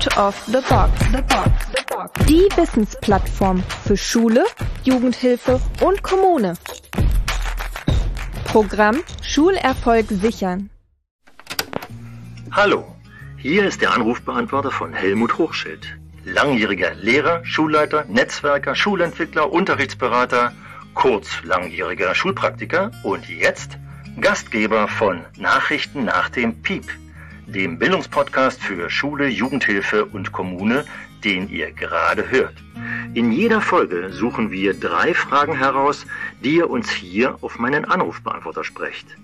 Out of the Box. The box. The box. Die Wissensplattform für Schule, Jugendhilfe und Kommune. Programm Schulerfolg sichern. Hallo, hier ist der Anrufbeantworter von Helmut Hochschild. Langjähriger Lehrer, Schulleiter, Netzwerker, Schulentwickler, Unterrichtsberater, kurz langjähriger Schulpraktiker und jetzt Gastgeber von Nachrichten nach dem Piep dem Bildungspodcast für Schule, Jugendhilfe und Kommune, den ihr gerade hört. In jeder Folge suchen wir drei Fragen heraus, die ihr uns hier auf meinen Anrufbeantworter sprecht.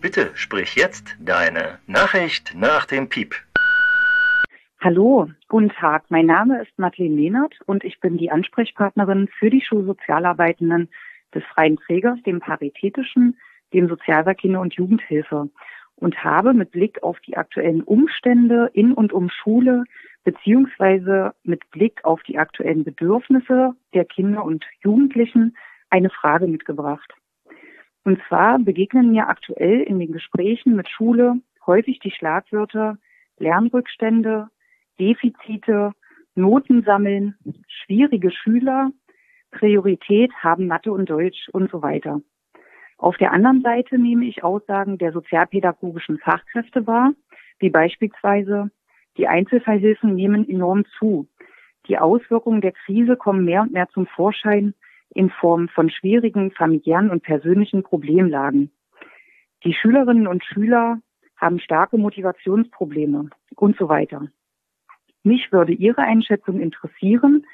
Bitte sprich jetzt deine Nachricht nach dem Piep. Hallo, guten Tag. Mein Name ist Madeleine Lehnert und ich bin die Ansprechpartnerin für die Schulsozialarbeitenden des freien Trägers, dem Paritätischen, dem Sozialwerk Kinder- und Jugendhilfe und habe mit Blick auf die aktuellen Umstände in und um Schule beziehungsweise mit Blick auf die aktuellen Bedürfnisse der Kinder und Jugendlichen eine Frage mitgebracht. Und zwar begegnen mir aktuell in den Gesprächen mit Schule häufig die Schlagwörter Lernrückstände, Defizite, Noten sammeln, schwierige Schüler, Priorität haben Mathe und Deutsch und so weiter. Auf der anderen Seite nehme ich Aussagen der sozialpädagogischen Fachkräfte wahr, wie beispielsweise die Einzelfallhilfen nehmen enorm zu. Die Auswirkungen der Krise kommen mehr und mehr zum Vorschein in Form von schwierigen familiären und persönlichen Problemlagen. Die Schülerinnen und Schüler haben starke Motivationsprobleme und so weiter. Mich würde Ihre Einschätzung interessieren,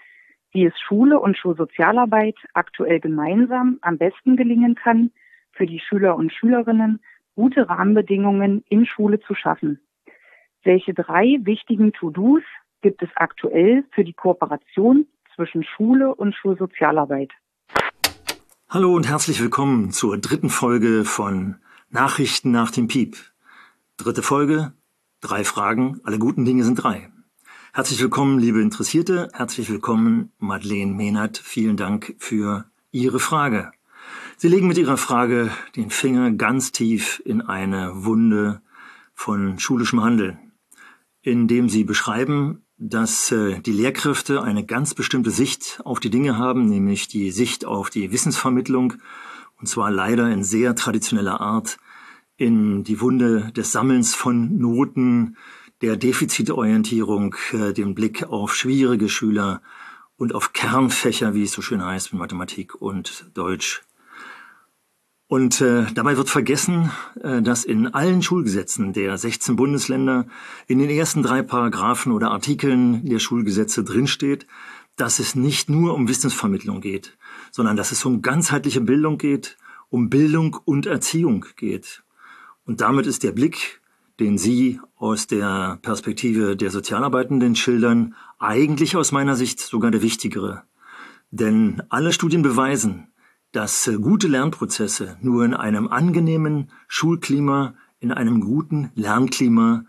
wie es Schule und Schulsozialarbeit aktuell gemeinsam am besten gelingen kann, für die Schüler und Schülerinnen gute Rahmenbedingungen in Schule zu schaffen. Welche drei wichtigen To-Dos gibt es aktuell für die Kooperation zwischen Schule und Schulsozialarbeit? Hallo und herzlich willkommen zur dritten Folge von Nachrichten nach dem Piep. Dritte Folge, drei Fragen, alle guten Dinge sind drei. Herzlich willkommen, liebe Interessierte, herzlich willkommen, Madeleine Mehnert. Vielen Dank für Ihre Frage. Sie legen mit Ihrer Frage den Finger ganz tief in eine Wunde von schulischem Handeln, indem Sie beschreiben, dass äh, die Lehrkräfte eine ganz bestimmte Sicht auf die Dinge haben, nämlich die Sicht auf die Wissensvermittlung, und zwar leider in sehr traditioneller Art, in die Wunde des Sammelns von Noten, der Defizitorientierung, äh, den Blick auf schwierige Schüler und auf Kernfächer, wie es so schön heißt, mit Mathematik und Deutsch und äh, dabei wird vergessen, äh, dass in allen Schulgesetzen der 16 Bundesländer in den ersten drei Paragraphen oder Artikeln der Schulgesetze drinsteht, dass es nicht nur um Wissensvermittlung geht, sondern dass es um ganzheitliche Bildung geht, um Bildung und Erziehung geht. Und damit ist der Blick, den Sie aus der Perspektive der Sozialarbeitenden schildern, eigentlich aus meiner Sicht sogar der wichtigere. Denn alle Studien beweisen, dass äh, gute Lernprozesse nur in einem angenehmen Schulklima, in einem guten Lernklima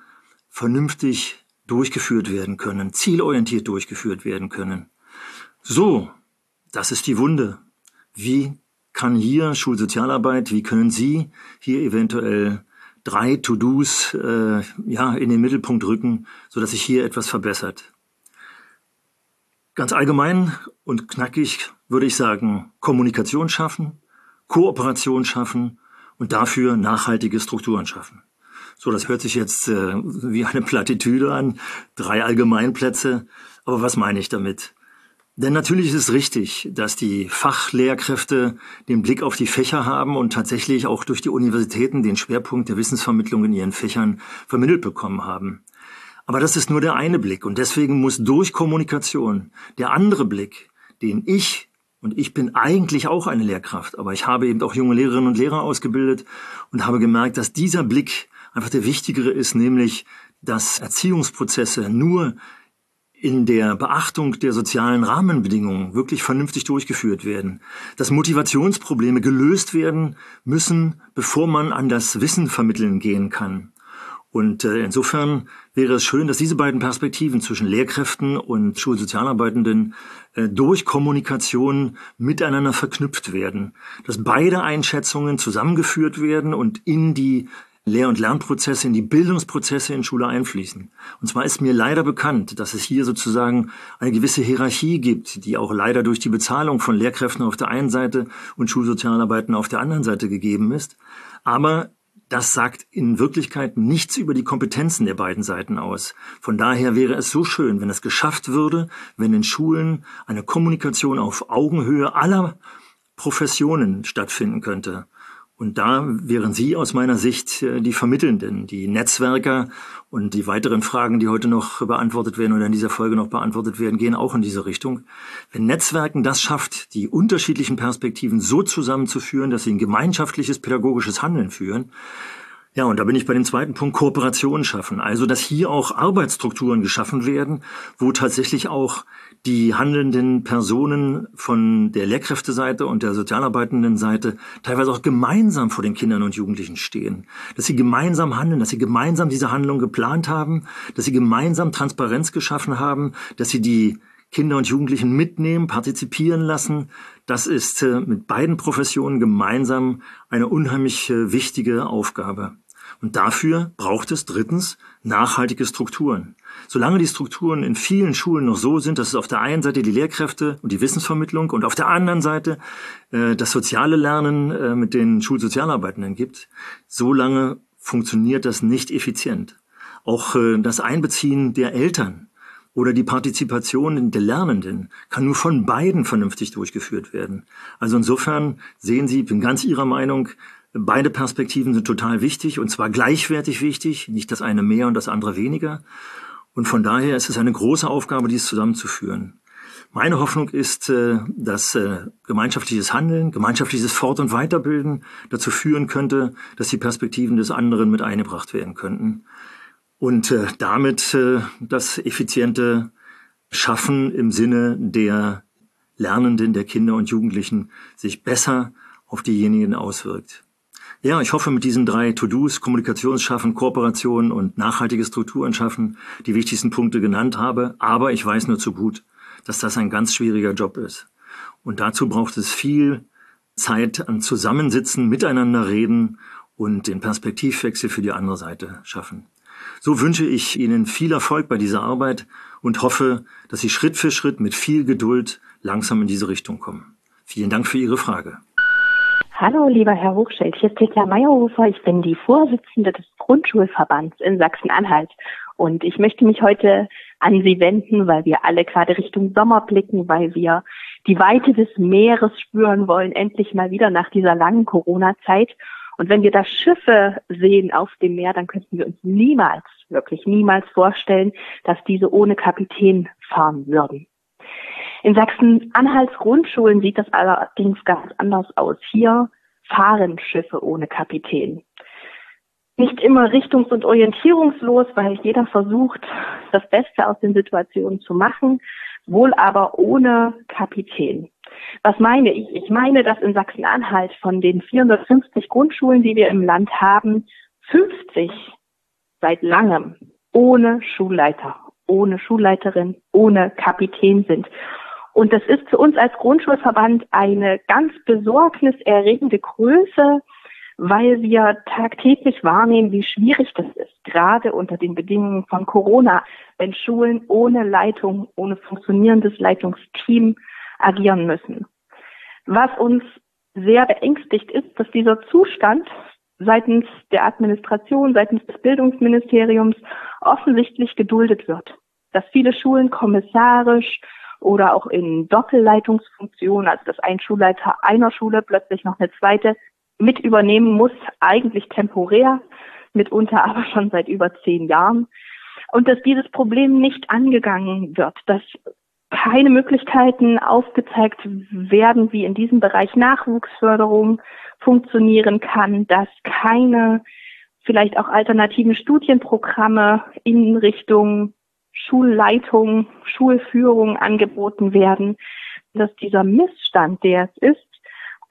vernünftig durchgeführt werden können, zielorientiert durchgeführt werden können. So, das ist die Wunde. Wie kann hier Schulsozialarbeit, wie können Sie hier eventuell drei To-Dos äh, ja, in den Mittelpunkt rücken, sodass sich hier etwas verbessert? Ganz allgemein und knackig würde ich sagen, Kommunikation schaffen, Kooperation schaffen und dafür nachhaltige Strukturen schaffen. So, das hört sich jetzt äh, wie eine Plattitüde an, drei Allgemeinplätze, aber was meine ich damit? Denn natürlich ist es richtig, dass die Fachlehrkräfte den Blick auf die Fächer haben und tatsächlich auch durch die Universitäten den Schwerpunkt der Wissensvermittlung in ihren Fächern vermittelt bekommen haben. Aber das ist nur der eine Blick und deswegen muss durch Kommunikation der andere Blick, den ich und ich bin eigentlich auch eine Lehrkraft, aber ich habe eben auch junge Lehrerinnen und Lehrer ausgebildet und habe gemerkt, dass dieser Blick einfach der wichtigere ist, nämlich dass Erziehungsprozesse nur in der Beachtung der sozialen Rahmenbedingungen wirklich vernünftig durchgeführt werden, dass Motivationsprobleme gelöst werden müssen, bevor man an das Wissen vermitteln gehen kann. Und äh, insofern wäre es schön, dass diese beiden Perspektiven zwischen Lehrkräften und Schulsozialarbeitenden äh, durch Kommunikation miteinander verknüpft werden, dass beide Einschätzungen zusammengeführt werden und in die Lehr- und Lernprozesse, in die Bildungsprozesse in Schule einfließen. Und zwar ist mir leider bekannt, dass es hier sozusagen eine gewisse Hierarchie gibt, die auch leider durch die Bezahlung von Lehrkräften auf der einen Seite und Schulsozialarbeiten auf der anderen Seite gegeben ist. Aber das sagt in Wirklichkeit nichts über die Kompetenzen der beiden Seiten aus. Von daher wäre es so schön, wenn es geschafft würde, wenn in Schulen eine Kommunikation auf Augenhöhe aller Professionen stattfinden könnte. Und da wären Sie aus meiner Sicht äh, die Vermittelnden, die Netzwerker und die weiteren Fragen, die heute noch beantwortet werden oder in dieser Folge noch beantwortet werden, gehen auch in diese Richtung. Wenn Netzwerken das schafft, die unterschiedlichen Perspektiven so zusammenzuführen, dass sie ein gemeinschaftliches pädagogisches Handeln führen, ja, und da bin ich bei dem zweiten Punkt Kooperation schaffen. Also, dass hier auch Arbeitsstrukturen geschaffen werden, wo tatsächlich auch die handelnden Personen von der Lehrkräfteseite und der sozialarbeitenden Seite teilweise auch gemeinsam vor den Kindern und Jugendlichen stehen. Dass sie gemeinsam handeln, dass sie gemeinsam diese Handlung geplant haben, dass sie gemeinsam Transparenz geschaffen haben, dass sie die Kinder und Jugendlichen mitnehmen, partizipieren lassen. Das ist äh, mit beiden Professionen gemeinsam eine unheimlich äh, wichtige Aufgabe. Und dafür braucht es drittens nachhaltige Strukturen. Solange die Strukturen in vielen Schulen noch so sind, dass es auf der einen Seite die Lehrkräfte und die Wissensvermittlung und auf der anderen Seite äh, das soziale Lernen äh, mit den Schulsozialarbeitenden gibt, solange funktioniert das nicht effizient. Auch äh, das Einbeziehen der Eltern oder die Partizipation der Lernenden kann nur von beiden vernünftig durchgeführt werden. Also insofern sehen Sie, bin ganz Ihrer Meinung, Beide Perspektiven sind total wichtig und zwar gleichwertig wichtig, nicht das eine mehr und das andere weniger. Und von daher ist es eine große Aufgabe, dies zusammenzuführen. Meine Hoffnung ist, äh, dass äh, gemeinschaftliches Handeln, gemeinschaftliches Fort- und Weiterbilden dazu führen könnte, dass die Perspektiven des anderen mit eingebracht werden könnten. Und äh, damit das effiziente Schaffen im Sinne der Lernenden, der Kinder und Jugendlichen sich besser auf diejenigen auswirkt. Ja, ich hoffe mit diesen drei To-Dos, Kommunikationsschaffen, Kooperation und nachhaltige Strukturen schaffen, die wichtigsten Punkte genannt habe. Aber ich weiß nur zu gut, dass das ein ganz schwieriger Job ist. Und dazu braucht es viel Zeit an Zusammensitzen, miteinander reden und den Perspektivwechsel für die andere Seite schaffen. So wünsche ich Ihnen viel Erfolg bei dieser Arbeit und hoffe, dass Sie Schritt für Schritt mit viel Geduld langsam in diese Richtung kommen. Vielen Dank für Ihre Frage. Hallo, lieber Herr Hochschild. Hier ist Peter Meyerhofer. Ich bin die Vorsitzende des Grundschulverbands in Sachsen-Anhalt. Und ich möchte mich heute an Sie wenden, weil wir alle gerade Richtung Sommer blicken, weil wir die Weite des Meeres spüren wollen, endlich mal wieder nach dieser langen Corona-Zeit. Und wenn wir da Schiffe sehen auf dem Meer, dann könnten wir uns niemals, wirklich niemals vorstellen, dass diese ohne Kapitän fahren würden. In Sachsen-Anhalts Grundschulen sieht das allerdings ganz anders aus. Hier fahren Schiffe ohne Kapitän. Nicht immer richtungs- und orientierungslos, weil jeder versucht, das Beste aus den Situationen zu machen, wohl aber ohne Kapitän. Was meine ich? Ich meine, dass in Sachsen-Anhalt von den 450 Grundschulen, die wir im Land haben, 50 seit langem ohne Schulleiter, ohne Schulleiterin, ohne Kapitän sind. Und das ist für uns als Grundschulverband eine ganz besorgniserregende Größe, weil wir tagtäglich wahrnehmen, wie schwierig das ist, gerade unter den Bedingungen von Corona, wenn Schulen ohne Leitung, ohne funktionierendes Leitungsteam agieren müssen. Was uns sehr beängstigt ist, dass dieser Zustand seitens der Administration, seitens des Bildungsministeriums offensichtlich geduldet wird. Dass viele Schulen kommissarisch oder auch in Doppelleitungsfunktion, also dass ein Schulleiter einer Schule plötzlich noch eine zweite mit übernehmen muss, eigentlich temporär, mitunter aber schon seit über zehn Jahren. Und dass dieses Problem nicht angegangen wird, dass keine Möglichkeiten aufgezeigt werden, wie in diesem Bereich Nachwuchsförderung funktionieren kann, dass keine vielleicht auch alternativen Studienprogramme in Richtung Schulleitung, Schulführung angeboten werden, dass dieser Missstand, der es ist,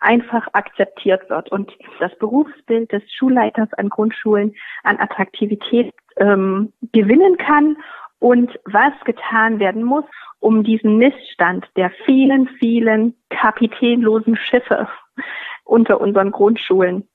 einfach akzeptiert wird und das Berufsbild des Schulleiters an Grundschulen an Attraktivität ähm, gewinnen kann und was getan werden muss, um diesen Missstand der vielen, vielen kapitänlosen Schiffe unter unseren Grundschulen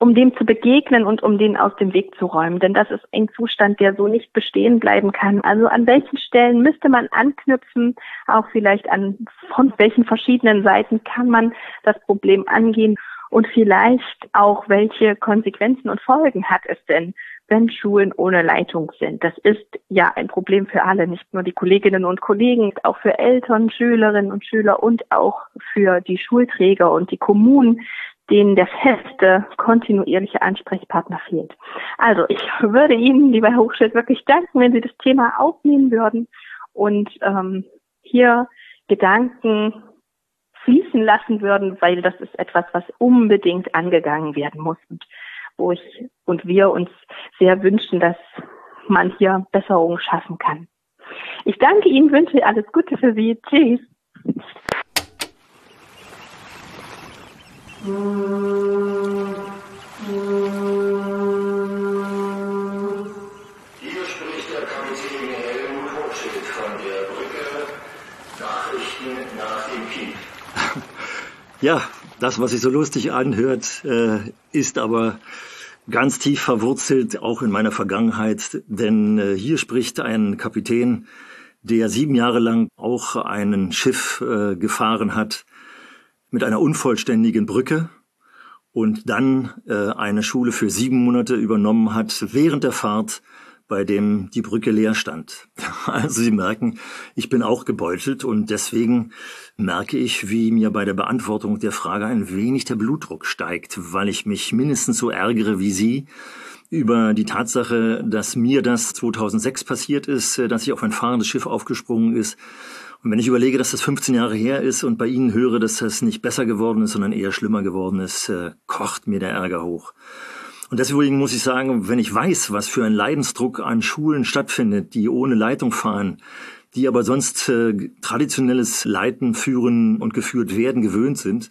um dem zu begegnen und um den aus dem Weg zu räumen. Denn das ist ein Zustand, der so nicht bestehen bleiben kann. Also an welchen Stellen müsste man anknüpfen, auch vielleicht an von welchen verschiedenen Seiten kann man das Problem angehen und vielleicht auch welche Konsequenzen und Folgen hat es denn, wenn Schulen ohne Leitung sind. Das ist ja ein Problem für alle, nicht nur die Kolleginnen und Kollegen, auch für Eltern, Schülerinnen und Schüler und auch für die Schulträger und die Kommunen, denen der feste, kontinuierliche Ansprechpartner fehlt. Also ich würde Ihnen, lieber Herr Hochschild, wirklich danken, wenn Sie das Thema aufnehmen würden und ähm, hier Gedanken fließen lassen würden, weil das ist etwas, was unbedingt angegangen werden muss und wo ich und wir uns sehr wünschen, dass man hier Besserungen schaffen kann. Ich danke Ihnen, wünsche alles Gute für Sie. Tschüss. Ja, das, was sich so lustig anhört, äh, ist aber ganz tief verwurzelt, auch in meiner Vergangenheit, denn äh, hier spricht ein Kapitän, der sieben Jahre lang auch ein Schiff äh, gefahren hat, mit einer unvollständigen Brücke und dann äh, eine Schule für sieben Monate übernommen hat während der Fahrt, bei dem die Brücke leer stand. Also Sie merken, ich bin auch gebeutelt und deswegen merke ich, wie mir bei der Beantwortung der Frage ein wenig der Blutdruck steigt, weil ich mich mindestens so ärgere wie Sie über die Tatsache, dass mir das 2006 passiert ist, äh, dass ich auf ein fahrendes Schiff aufgesprungen ist und wenn ich überlege, dass das 15 Jahre her ist und bei Ihnen höre, dass das nicht besser geworden ist, sondern eher schlimmer geworden ist, äh, kocht mir der Ärger hoch. Und deswegen muss ich sagen, wenn ich weiß, was für ein Leidensdruck an Schulen stattfindet, die ohne Leitung fahren, die aber sonst äh, traditionelles Leiten, Führen und geführt werden gewöhnt sind,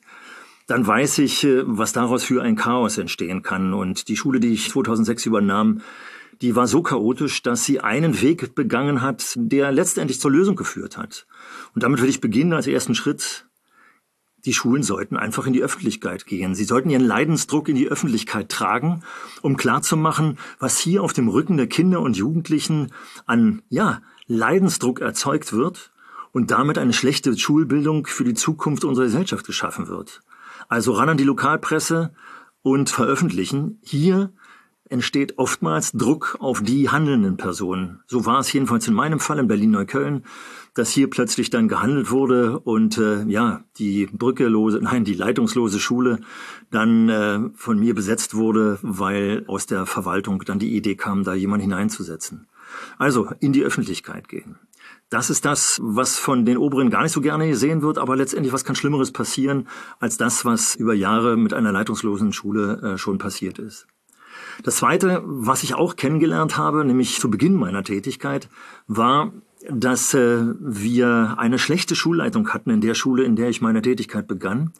dann weiß ich, äh, was daraus für ein Chaos entstehen kann. Und die Schule, die ich 2006 übernahm, die war so chaotisch, dass sie einen Weg begangen hat, der letztendlich zur Lösung geführt hat. Und damit würde ich beginnen als ersten Schritt. Die Schulen sollten einfach in die Öffentlichkeit gehen. Sie sollten ihren Leidensdruck in die Öffentlichkeit tragen, um klarzumachen, was hier auf dem Rücken der Kinder und Jugendlichen an, ja, Leidensdruck erzeugt wird und damit eine schlechte Schulbildung für die Zukunft unserer Gesellschaft geschaffen wird. Also ran an die Lokalpresse und veröffentlichen. Hier entsteht oftmals Druck auf die handelnden Personen. So war es jedenfalls in meinem Fall in Berlin-Neukölln, dass hier plötzlich dann gehandelt wurde und äh, ja, die brückelose, nein, die leitungslose Schule dann äh, von mir besetzt wurde, weil aus der Verwaltung dann die Idee kam, da jemand hineinzusetzen. Also in die Öffentlichkeit gehen. Das ist das, was von den Oberen gar nicht so gerne gesehen wird, aber letztendlich was kann Schlimmeres passieren als das, was über Jahre mit einer leitungslosen Schule äh, schon passiert ist. Das Zweite, was ich auch kennengelernt habe, nämlich zu Beginn meiner Tätigkeit, war dass äh, wir eine schlechte Schulleitung hatten in der Schule, in der ich meine Tätigkeit begann,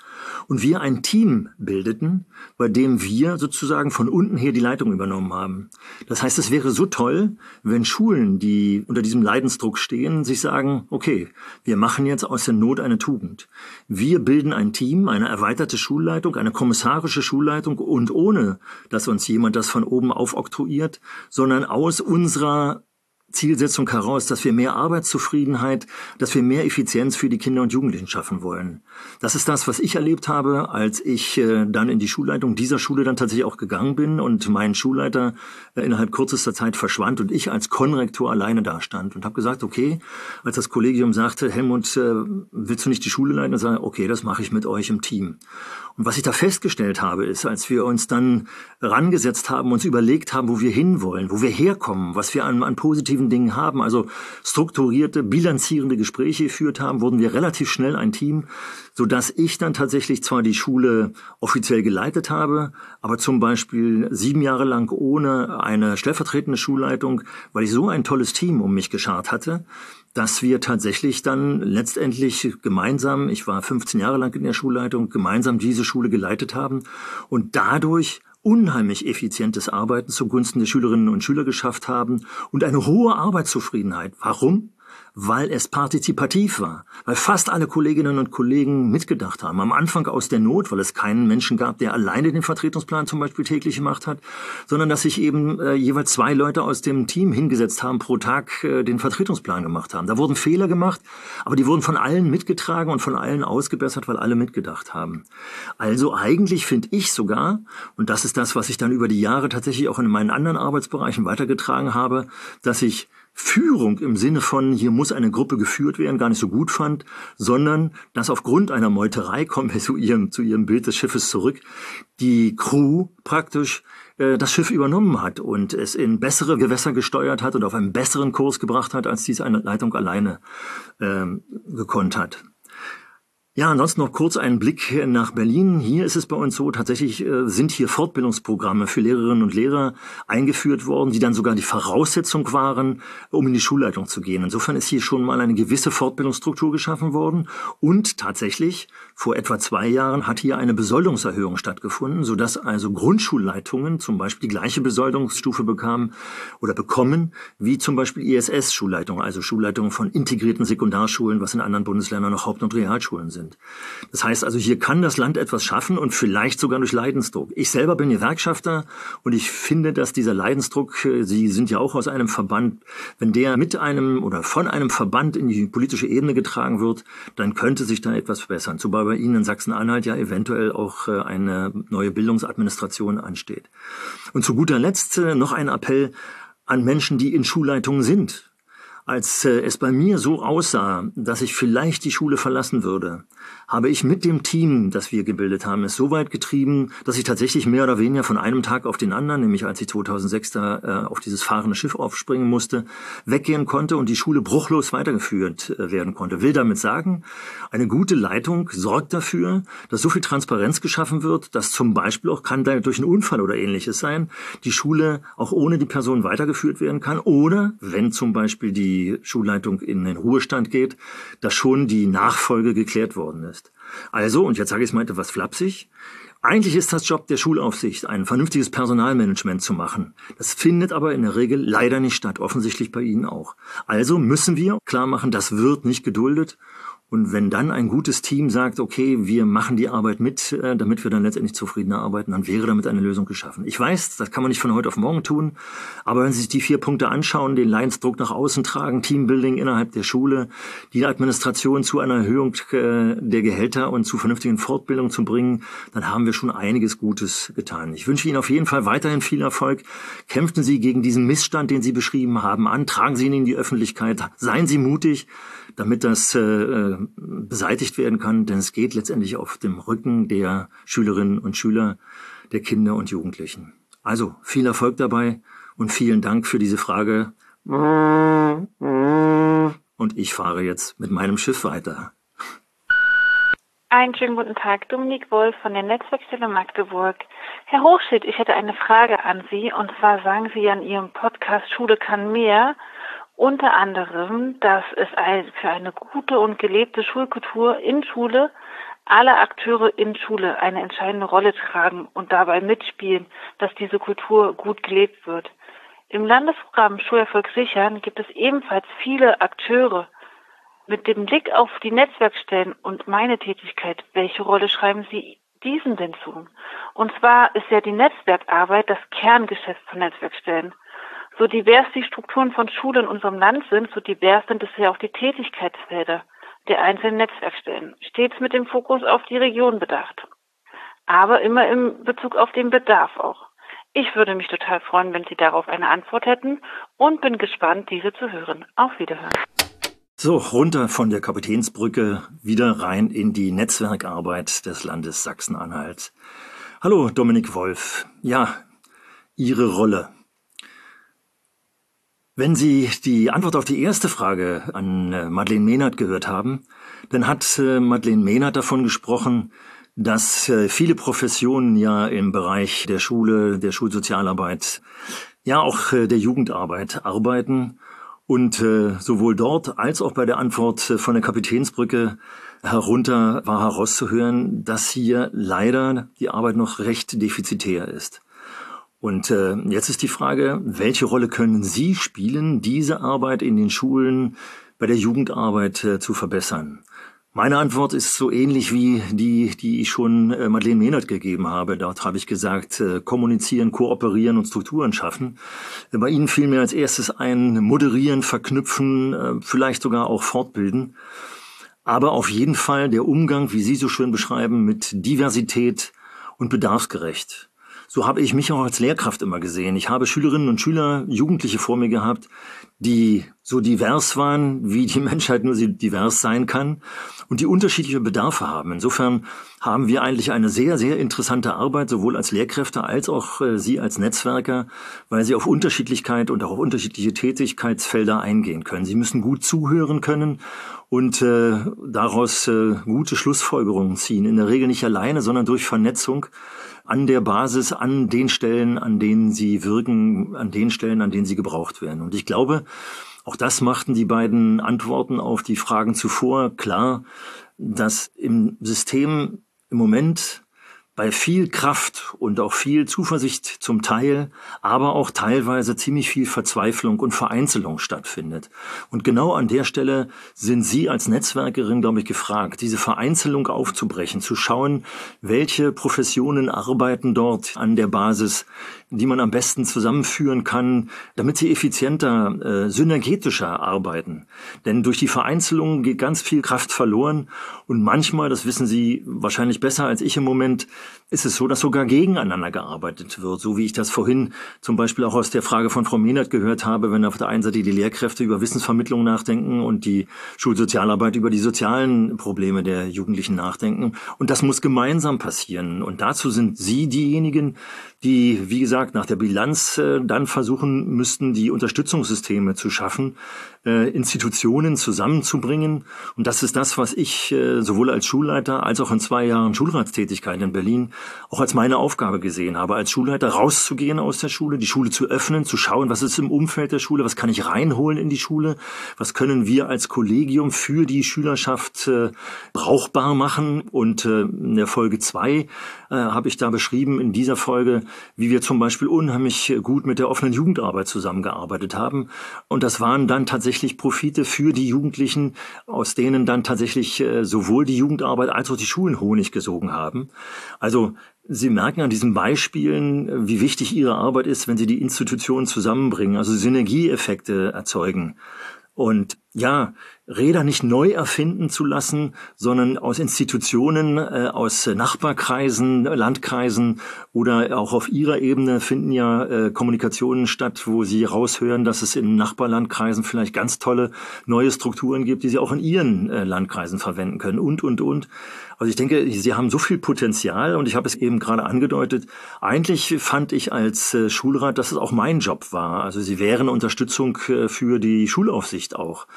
und wir ein Team bildeten, bei dem wir sozusagen von unten her die Leitung übernommen haben. Das heißt, es wäre so toll, wenn Schulen, die unter diesem Leidensdruck stehen, sich sagen, okay, wir machen jetzt aus der Not eine Tugend. Wir bilden ein Team, eine erweiterte Schulleitung, eine kommissarische Schulleitung und ohne, dass uns jemand das von oben aufoktroyiert, sondern aus unserer Zielsetzung heraus, dass wir mehr Arbeitszufriedenheit, dass wir mehr Effizienz für die Kinder und Jugendlichen schaffen wollen. Das ist das, was ich erlebt habe, als ich äh, dann in die Schulleitung dieser Schule dann tatsächlich auch gegangen bin und mein Schulleiter äh, innerhalb kürzester Zeit verschwand und ich als Konrektor alleine da stand und habe gesagt, okay, als das Kollegium sagte, Helmut, äh, willst du nicht die Schule leiten? Und sage, okay, das mache ich mit euch im Team. Und was ich da festgestellt habe, ist, als wir uns dann rangesetzt haben, uns überlegt haben, wo wir hinwollen, wo wir herkommen, was wir an, an positiven Dingen haben, also strukturierte, bilanzierende Gespräche geführt haben, wurden wir relativ schnell ein Team, so dass ich dann tatsächlich zwar die Schule offiziell geleitet habe, aber zum Beispiel sieben Jahre lang ohne eine stellvertretende Schulleitung, weil ich so ein tolles Team um mich geschart hatte, dass wir tatsächlich dann letztendlich gemeinsam, ich war 15 Jahre lang in der Schulleitung, gemeinsam diese Schule geleitet haben. Und dadurch unheimlich effizientes Arbeiten zugunsten der Schülerinnen und Schüler geschafft haben und eine hohe Arbeitszufriedenheit. Warum? Weil es partizipativ war, weil fast alle Kolleginnen und Kollegen mitgedacht haben. Am Anfang aus der Not, weil es keinen Menschen gab, der alleine den Vertretungsplan zum Beispiel täglich gemacht hat, sondern dass sich eben äh, jeweils zwei Leute aus dem Team hingesetzt haben, pro Tag äh, den Vertretungsplan gemacht haben. Da wurden Fehler gemacht, aber die wurden von allen mitgetragen und von allen ausgebessert, weil alle mitgedacht haben. Also eigentlich finde ich sogar, und das ist das, was ich dann über die Jahre tatsächlich auch in meinen anderen Arbeitsbereichen weitergetragen habe, dass ich Führung im Sinne von, hier muss eine Gruppe geführt werden, gar nicht so gut fand, sondern dass aufgrund einer Meuterei, kommen wir zu ihrem, zu ihrem Bild des Schiffes zurück, die Crew praktisch äh, das Schiff übernommen hat und es in bessere Gewässer gesteuert hat und auf einen besseren Kurs gebracht hat, als dies eine Leitung alleine ähm, gekonnt hat. Ja, ansonsten noch kurz einen Blick nach Berlin. Hier ist es bei uns so, tatsächlich äh, sind hier Fortbildungsprogramme für Lehrerinnen und Lehrer eingeführt worden, die dann sogar die Voraussetzung waren, um in die Schulleitung zu gehen. Insofern ist hier schon mal eine gewisse Fortbildungsstruktur geschaffen worden. Und tatsächlich, vor etwa zwei Jahren hat hier eine Besoldungserhöhung stattgefunden, sodass also Grundschulleitungen zum Beispiel die gleiche Besoldungsstufe bekamen oder bekommen, wie zum Beispiel ISS-Schulleitungen, also Schulleitungen von integrierten Sekundarschulen, was in anderen Bundesländern noch Haupt- und Realschulen sind. Das heißt also, hier kann das Land etwas schaffen und vielleicht sogar durch Leidensdruck. Ich selber bin Gewerkschafter und ich finde, dass dieser Leidensdruck, äh, Sie sind ja auch aus einem Verband, wenn der mit einem oder von einem Verband in die politische Ebene getragen wird, dann könnte sich da etwas verbessern. Zumal bei Ihnen in Sachsen-Anhalt ja eventuell auch äh, eine neue Bildungsadministration ansteht. Und zu guter Letzt äh, noch ein Appell an Menschen, die in Schulleitungen sind. Als äh, es bei mir so aussah, dass ich vielleicht die Schule verlassen würde, habe ich mit dem Team, das wir gebildet haben, es so weit getrieben, dass ich tatsächlich mehr oder weniger von einem Tag auf den anderen, nämlich als ich 2006 da äh, auf dieses fahrende Schiff aufspringen musste, weggehen konnte und die Schule bruchlos weitergeführt äh, werden konnte. Will damit sagen, eine gute Leitung sorgt dafür, dass so viel Transparenz geschaffen wird, dass zum Beispiel auch kann durch einen Unfall oder ähnliches sein, die Schule auch ohne die Person weitergeführt werden kann oder wenn zum Beispiel die die Schulleitung in den Ruhestand geht, dass schon die Nachfolge geklärt worden ist. Also, und jetzt sage ich es mal etwas flapsig, eigentlich ist das Job der Schulaufsicht, ein vernünftiges Personalmanagement zu machen. Das findet aber in der Regel leider nicht statt, offensichtlich bei Ihnen auch. Also müssen wir klar machen, das wird nicht geduldet und wenn dann ein gutes Team sagt, okay, wir machen die Arbeit mit, äh, damit wir dann letztendlich zufriedener arbeiten, dann wäre damit eine Lösung geschaffen. Ich weiß, das kann man nicht von heute auf morgen tun, aber wenn Sie sich die vier Punkte anschauen, den Leinsdruck nach außen tragen, Teambuilding innerhalb der Schule, die Administration zu einer Erhöhung äh, der Gehälter und zu vernünftigen Fortbildungen zu bringen, dann haben wir schon einiges Gutes getan. Ich wünsche Ihnen auf jeden Fall weiterhin viel Erfolg. Kämpfen Sie gegen diesen Missstand, den Sie beschrieben haben, an, tragen Sie ihn in die Öffentlichkeit, seien Sie mutig, damit das äh, beseitigt werden kann, denn es geht letztendlich auf dem Rücken der Schülerinnen und Schüler, der Kinder und Jugendlichen. Also viel Erfolg dabei und vielen Dank für diese Frage. Und ich fahre jetzt mit meinem Schiff weiter. Einen schönen guten Tag, Dominik Wolf von der Netzwerkstelle Magdeburg. Herr Hochschild, ich hätte eine Frage an Sie und zwar sagen Sie an Ihrem Podcast Schule kann mehr, unter anderem, dass es für eine gute und gelebte Schulkultur in Schule alle Akteure in Schule eine entscheidende Rolle tragen und dabei mitspielen, dass diese Kultur gut gelebt wird. Im Landesprogramm Schulerfolg sichern gibt es ebenfalls viele Akteure. Mit dem Blick auf die Netzwerkstellen und meine Tätigkeit, welche Rolle schreiben Sie diesen denn zu? Und zwar ist ja die Netzwerkarbeit das Kerngeschäft von Netzwerkstellen. So divers die Strukturen von Schulen in unserem Land sind, so divers sind es ja auch die Tätigkeitsfelder der einzelnen Netzwerkstellen, stets mit dem Fokus auf die Region bedacht. Aber immer im Bezug auf den Bedarf auch. Ich würde mich total freuen, wenn Sie darauf eine Antwort hätten und bin gespannt, diese zu hören. Auf Wiederhören. So, runter von der Kapitänsbrücke, wieder rein in die Netzwerkarbeit des Landes Sachsen-Anhalt. Hallo, Dominik Wolf. Ja, Ihre Rolle wenn Sie die Antwort auf die erste Frage an äh, Madeleine Mehnert gehört haben, dann hat äh, Madeleine Mehnert davon gesprochen, dass äh, viele Professionen ja im Bereich der Schule, der Schulsozialarbeit, ja auch der Jugendarbeit arbeiten. Und sowohl dort als auch bei der Antwort von der Kapitänsbrücke herunter war herauszuhören, dass hier leider die Arbeit noch recht defizitär ist. Und äh, jetzt ist die Frage, welche Rolle können Sie spielen, diese Arbeit in den Schulen bei der Jugendarbeit äh, zu verbessern? Meine Antwort ist so ähnlich wie die, die ich schon äh, Madeleine Mehnert gegeben habe. Dort habe ich gesagt, äh, kommunizieren, kooperieren und Strukturen schaffen. Äh, bei Ihnen fiel mir als erstes ein, moderieren, verknüpfen, äh, vielleicht sogar auch fortbilden. Aber auf jeden Fall der Umgang, wie Sie so schön beschreiben, mit Diversität und bedarfsgerecht. So habe ich mich auch als Lehrkraft immer gesehen. Ich habe Schülerinnen und Schüler, Jugendliche vor mir gehabt, die so divers waren, wie die Menschheit nur divers sein kann und die unterschiedliche Bedarfe haben. Insofern haben wir eigentlich eine sehr, sehr interessante Arbeit, sowohl als Lehrkräfte als auch äh, Sie als Netzwerker, weil Sie auf Unterschiedlichkeit und auch auf unterschiedliche Tätigkeitsfelder eingehen können. Sie müssen gut zuhören können und äh, daraus äh, gute Schlussfolgerungen ziehen. In der Regel nicht alleine, sondern durch Vernetzung an der Basis, an den Stellen, an denen sie wirken, an den Stellen, an denen sie gebraucht werden. Und ich glaube, auch das machten die beiden Antworten auf die Fragen zuvor klar, dass im System im Moment bei viel Kraft und auch viel Zuversicht zum Teil, aber auch teilweise ziemlich viel Verzweiflung und Vereinzelung stattfindet. Und genau an der Stelle sind Sie als Netzwerkerin, glaube ich, gefragt, diese Vereinzelung aufzubrechen, zu schauen, welche Professionen arbeiten dort an der Basis, die man am besten zusammenführen kann, damit sie effizienter, äh, synergetischer arbeiten. Denn durch die Vereinzelung geht ganz viel Kraft verloren und manchmal, das wissen Sie wahrscheinlich besser als ich im Moment, ist es so, dass sogar gegeneinander gearbeitet wird, so wie ich das vorhin zum Beispiel auch aus der Frage von Frau Mehnert gehört habe, wenn auf der einen Seite die Lehrkräfte über Wissensvermittlung nachdenken und die Schulsozialarbeit über die sozialen Probleme der Jugendlichen nachdenken. Und das muss gemeinsam passieren. Und dazu sind Sie diejenigen, die, wie gesagt, nach der Bilanz äh, dann versuchen müssten, die Unterstützungssysteme zu schaffen, äh, Institutionen zusammenzubringen. Und das ist das, was ich äh, sowohl als Schulleiter als auch in zwei Jahren Schulratstätigkeit in Berlin auch als meine Aufgabe gesehen habe, als Schulleiter rauszugehen aus der Schule, die Schule zu öffnen, zu schauen, was ist im Umfeld der Schule, was kann ich reinholen in die Schule, was können wir als Kollegium für die Schülerschaft äh, brauchbar machen. Und äh, in der Folge zwei äh, habe ich da beschrieben, in dieser Folge, wie wir zum Beispiel unheimlich gut mit der offenen Jugendarbeit zusammengearbeitet haben. Und das waren dann tatsächlich Profite für die Jugendlichen, aus denen dann tatsächlich äh, sowohl die Jugendarbeit als auch die Schulen Honig gesogen haben. Also Sie merken an diesen Beispielen, wie wichtig Ihre Arbeit ist, wenn Sie die Institutionen zusammenbringen, also Synergieeffekte erzeugen. Und ja, Räder nicht neu erfinden zu lassen, sondern aus Institutionen, äh, aus Nachbarkreisen, Landkreisen oder auch auf ihrer Ebene finden ja äh, Kommunikationen statt, wo sie raushören, dass es in Nachbarlandkreisen vielleicht ganz tolle neue Strukturen gibt, die sie auch in ihren äh, Landkreisen verwenden können und, und, und. Also ich denke, Sie haben so viel Potenzial und ich habe es eben gerade angedeutet. Eigentlich fand ich als äh, Schulrat, dass es auch mein Job war. Also Sie wären Unterstützung äh, für die Schulaufsicht auch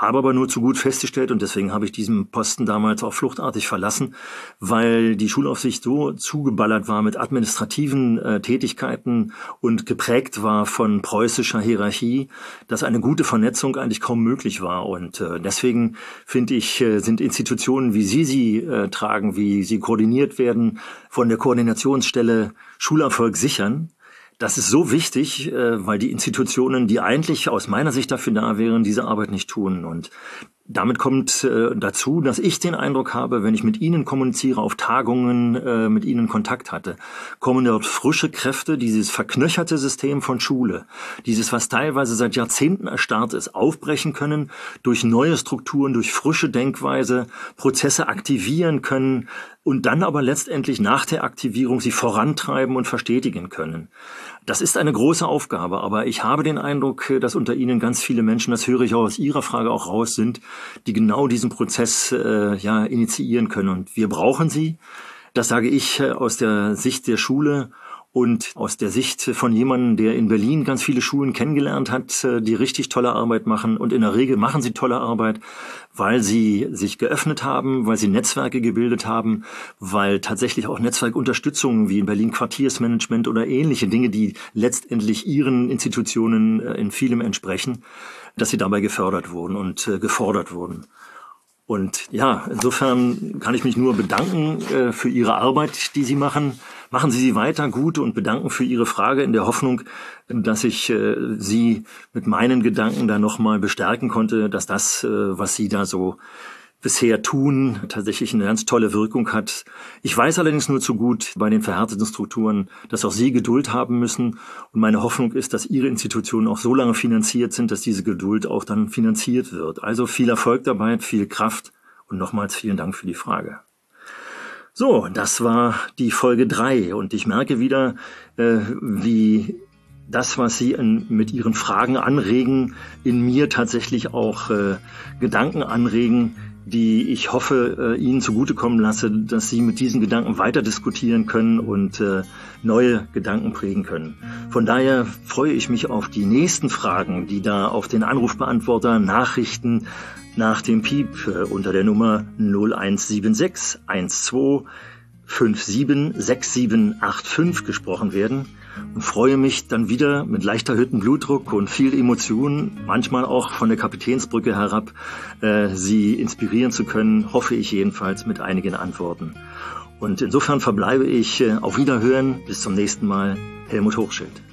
habe aber nur zu gut festgestellt und deswegen habe ich diesen Posten damals auch fluchtartig verlassen, weil die Schulaufsicht so zugeballert war mit administrativen äh, Tätigkeiten und geprägt war von preußischer Hierarchie, dass eine gute Vernetzung eigentlich kaum möglich war. Und äh, deswegen finde ich, äh, sind Institutionen, wie Sie sie äh, tragen, wie sie koordiniert werden, von der Koordinationsstelle Schulerfolg sichern, das ist so wichtig, äh, weil die Institutionen, die eigentlich aus meiner Sicht dafür da wären, diese Arbeit nicht tun. Und damit kommt äh, dazu, dass ich den Eindruck habe, wenn ich mit Ihnen kommuniziere, auf Tagungen äh, mit Ihnen Kontakt hatte, kommen dort frische Kräfte, dieses verknöcherte System von Schule, dieses, was teilweise seit Jahrzehnten erstarrt ist, aufbrechen können, durch neue Strukturen, durch frische Denkweise, Prozesse aktivieren können und dann aber letztendlich nach der Aktivierung sie vorantreiben und verstetigen können. Das ist eine große Aufgabe, aber ich habe den Eindruck, dass unter Ihnen ganz viele Menschen, das höre ich auch aus Ihrer Frage auch raus, sind, die genau diesen Prozess äh, ja initiieren können. Und wir brauchen sie. Das sage ich äh, aus der Sicht der Schule und aus der Sicht von jemandem, der in Berlin ganz viele Schulen kennengelernt hat, äh, die richtig tolle Arbeit machen. Und in der Regel machen sie tolle Arbeit, weil sie sich geöffnet haben, weil sie Netzwerke gebildet haben, weil tatsächlich auch Netzwerkunterstützungen wie in Berlin Quartiersmanagement oder ähnliche Dinge, die letztendlich ihren Institutionen äh, in vielem entsprechen, dass sie dabei gefördert wurden und äh, gefordert wurden. Und ja, insofern kann ich mich nur bedanken für Ihre Arbeit, die Sie machen Machen Sie sie weiter gut und bedanken für Ihre Frage in der Hoffnung, dass ich äh, Sie mit meinen Gedanken da nochmal bestärken konnte, dass das, äh, was Sie da so bisher tun, tatsächlich eine ganz tolle Wirkung hat. Ich weiß allerdings nur zu gut bei den verhärteten Strukturen, dass auch Sie Geduld haben müssen. Und meine Hoffnung ist, dass Ihre Institutionen auch so lange finanziert sind, dass diese Geduld auch dann finanziert wird. Also viel Erfolg dabei, viel Kraft und nochmals vielen Dank für die Frage. So, das war die Folge drei. Und ich merke wieder, äh, wie das, was Sie in, mit Ihren Fragen anregen, in mir tatsächlich auch äh, Gedanken anregen, die ich hoffe, äh, Ihnen zugutekommen lasse, dass Sie mit diesen Gedanken weiter diskutieren können und äh, neue Gedanken prägen können. Von daher freue ich mich auf die nächsten Fragen, die da auf den Anrufbeantworter Nachrichten nach dem Piep äh, unter der Nummer 0176 12 576785 gesprochen werden und freue mich dann wieder mit leicht erhöhtem Blutdruck und viel Emotionen, manchmal auch von der Kapitänsbrücke herab, äh, Sie inspirieren zu können, hoffe ich jedenfalls mit einigen Antworten. Und insofern verbleibe ich äh, auf Wiederhören. Bis zum nächsten Mal. Helmut Hochschild.